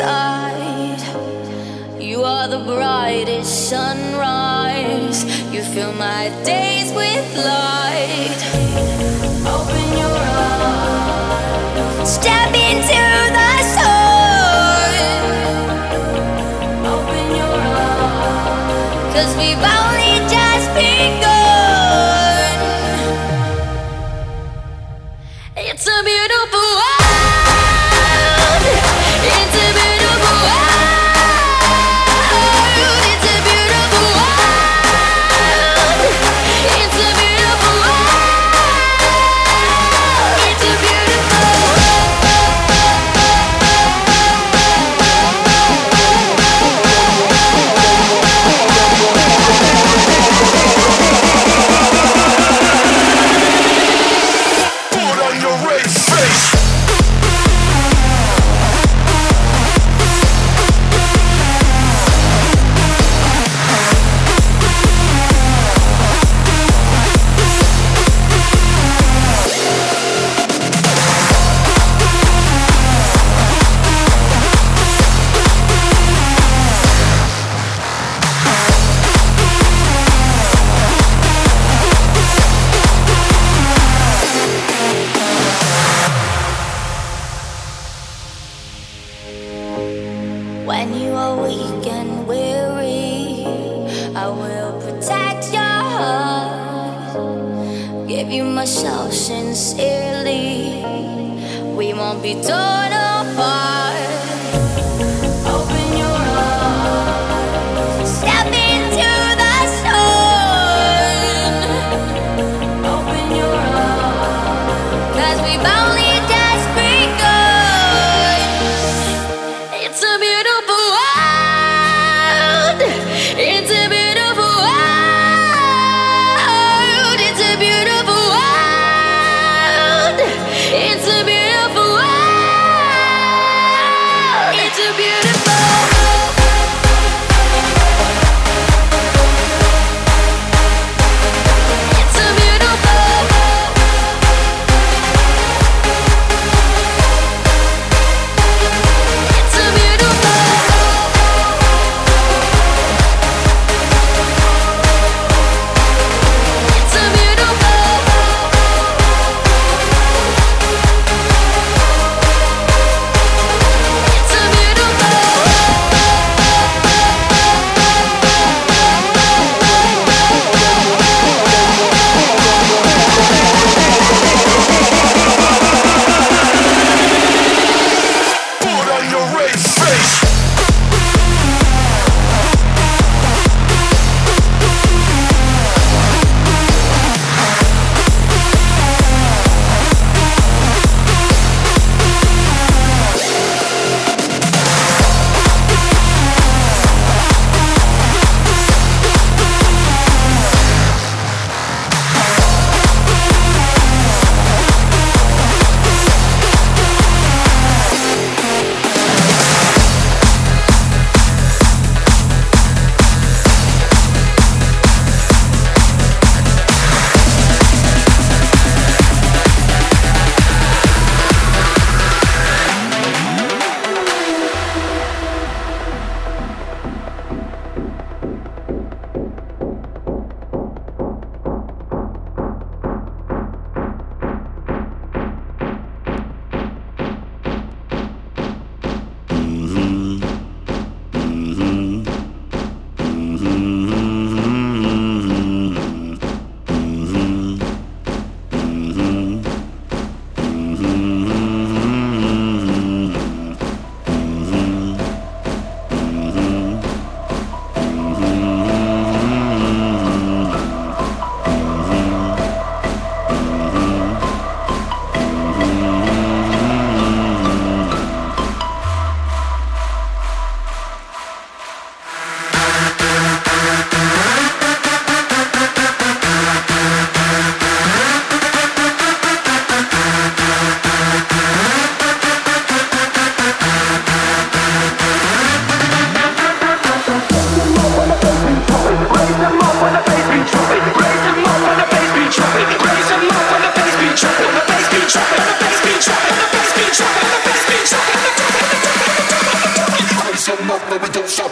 It's with beautiful We won't be torn apart. We don't stop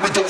but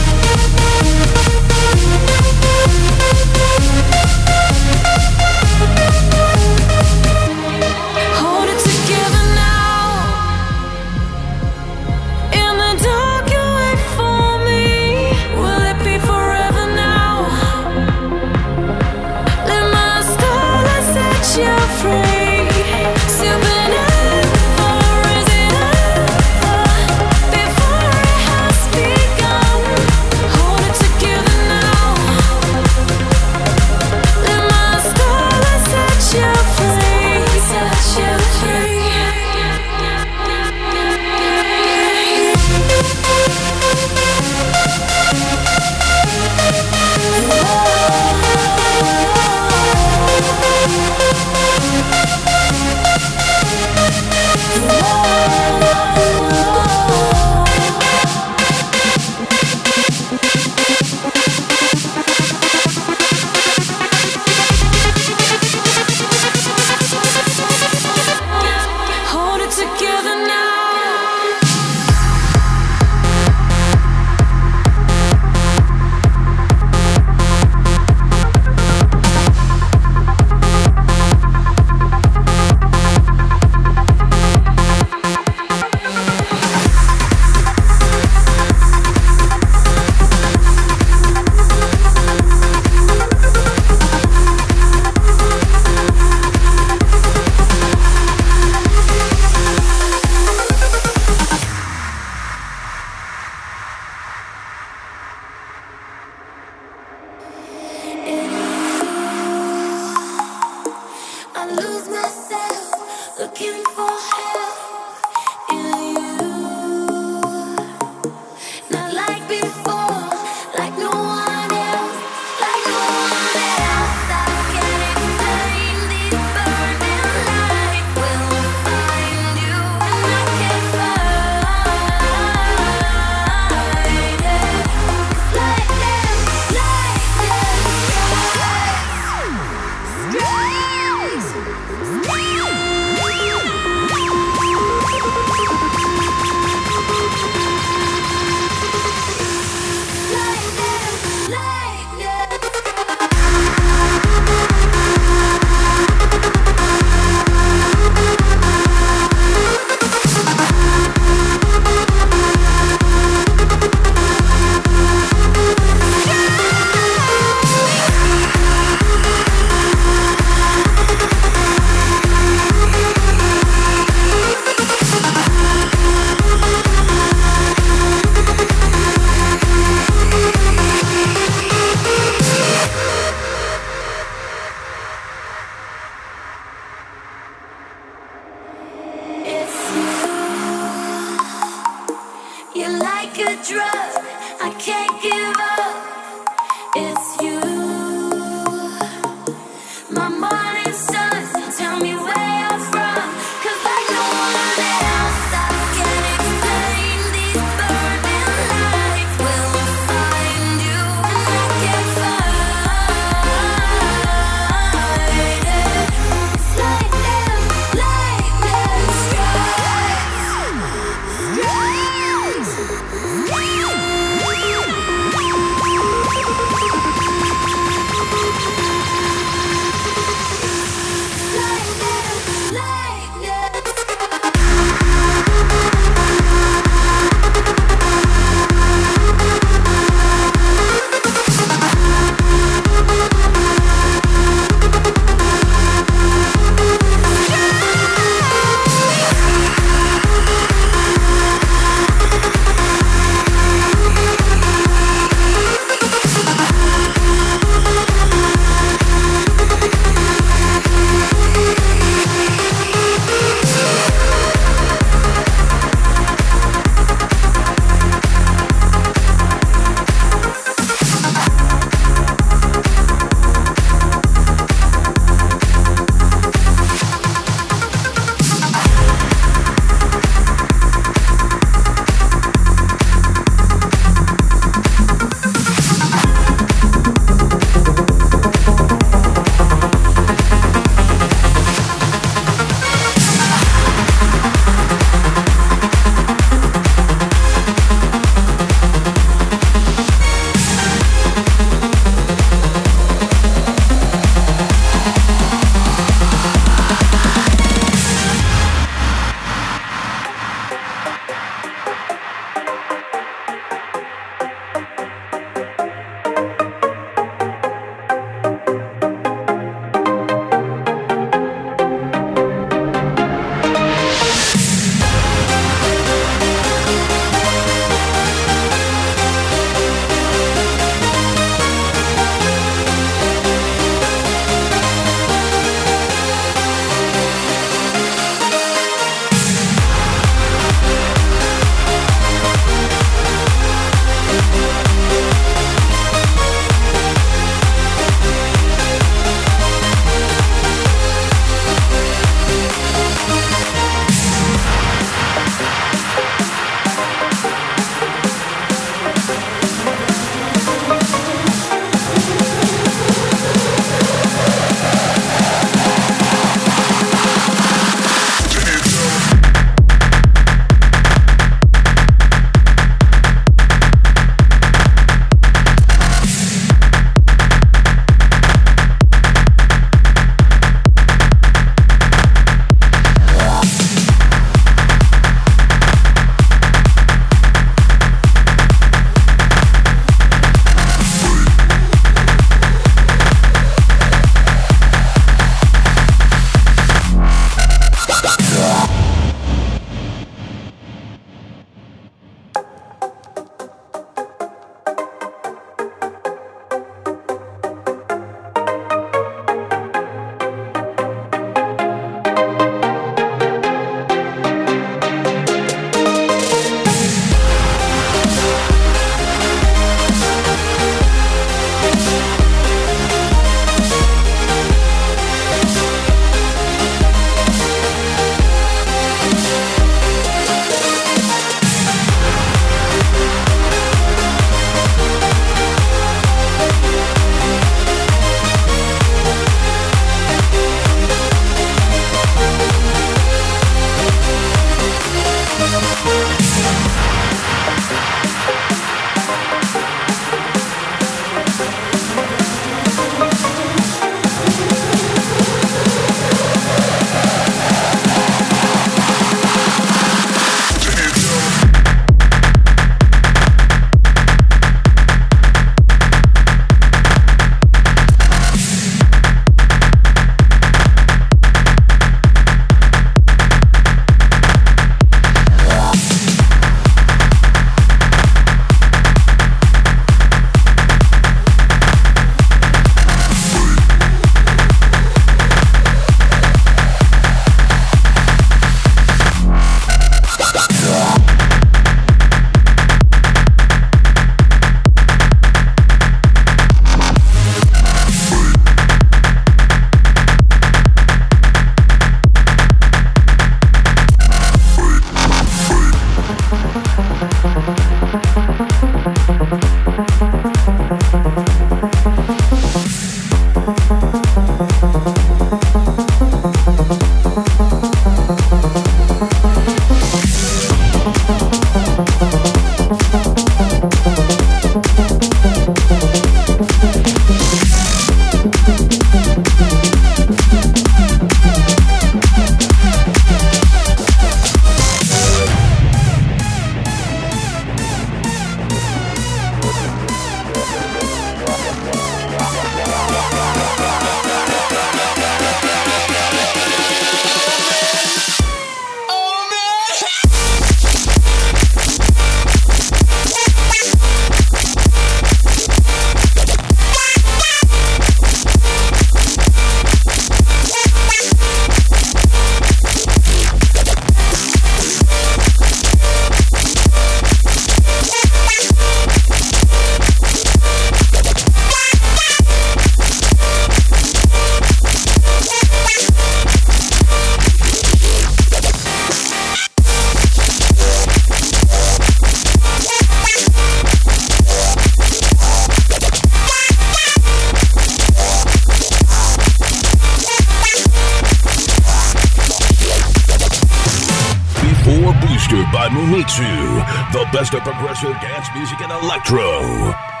the best of progressive dance music and electro.